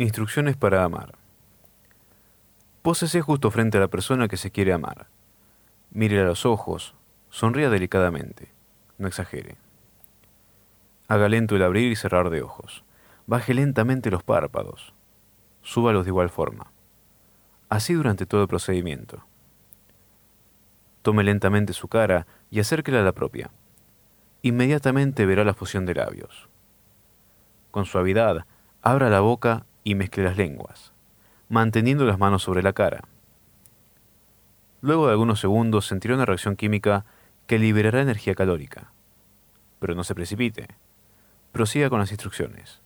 Instrucciones para amar. Pósese justo frente a la persona que se quiere amar. Mire a los ojos, sonría delicadamente, no exagere. Haga lento el abrir y cerrar de ojos. Baje lentamente los párpados. Súbalos de igual forma. Así durante todo el procedimiento. Tome lentamente su cara y acérquela a la propia. Inmediatamente verá la fusión de labios. Con suavidad, abra la boca y mezcle las lenguas, manteniendo las manos sobre la cara. Luego de algunos segundos sentirá una reacción química que liberará energía calórica. Pero no se precipite. Prosiga con las instrucciones.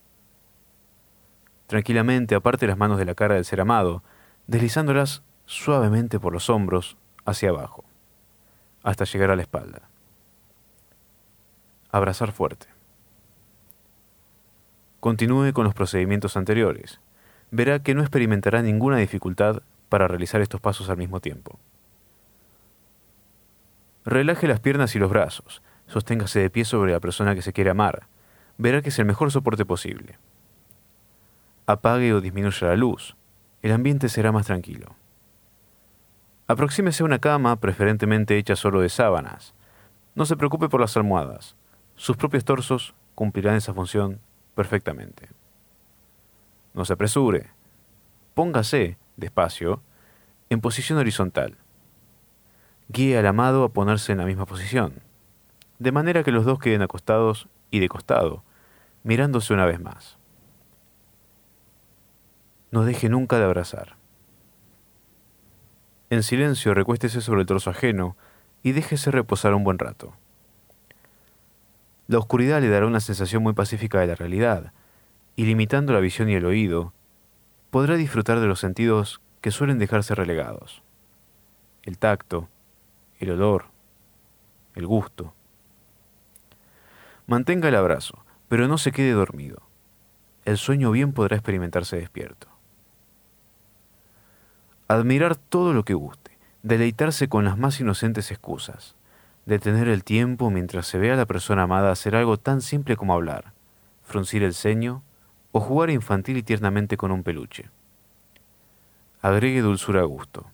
Tranquilamente aparte las manos de la cara del ser amado, deslizándolas suavemente por los hombros hacia abajo, hasta llegar a la espalda. Abrazar fuerte. Continúe con los procedimientos anteriores. Verá que no experimentará ninguna dificultad para realizar estos pasos al mismo tiempo. Relaje las piernas y los brazos. Sosténgase de pie sobre la persona que se quiere amar. Verá que es el mejor soporte posible. Apague o disminuya la luz. El ambiente será más tranquilo. Aproxímese a una cama, preferentemente hecha solo de sábanas. No se preocupe por las almohadas. Sus propios torsos cumplirán esa función perfectamente. No se apresure. Póngase, despacio, en posición horizontal. Guíe al amado a ponerse en la misma posición, de manera que los dos queden acostados y de costado, mirándose una vez más. No deje nunca de abrazar. En silencio recuéstese sobre el torso ajeno y déjese reposar un buen rato. La oscuridad le dará una sensación muy pacífica de la realidad, y limitando la visión y el oído, podrá disfrutar de los sentidos que suelen dejarse relegados. El tacto, el olor, el gusto. Mantenga el abrazo, pero no se quede dormido. El sueño bien podrá experimentarse despierto. Admirar todo lo que guste, deleitarse con las más inocentes excusas detener el tiempo mientras se ve a la persona amada hacer algo tan simple como hablar, fruncir el ceño o jugar infantil y tiernamente con un peluche. Agregue dulzura a gusto.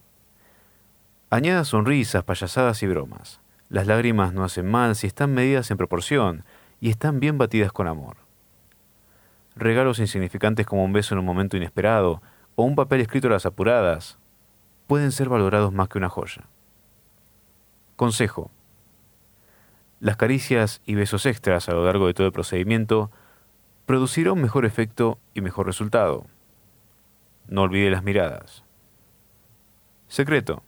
Añada sonrisas, payasadas y bromas. Las lágrimas no hacen mal si están medidas en proporción y están bien batidas con amor. Regalos insignificantes como un beso en un momento inesperado o un papel escrito a las apuradas pueden ser valorados más que una joya. Consejo. Las caricias y besos extras a lo largo de todo el procedimiento producirán mejor efecto y mejor resultado. No olvide las miradas. Secreto.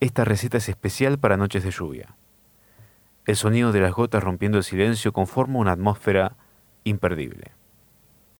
Esta receta es especial para noches de lluvia. El sonido de las gotas rompiendo el silencio conforma una atmósfera imperdible.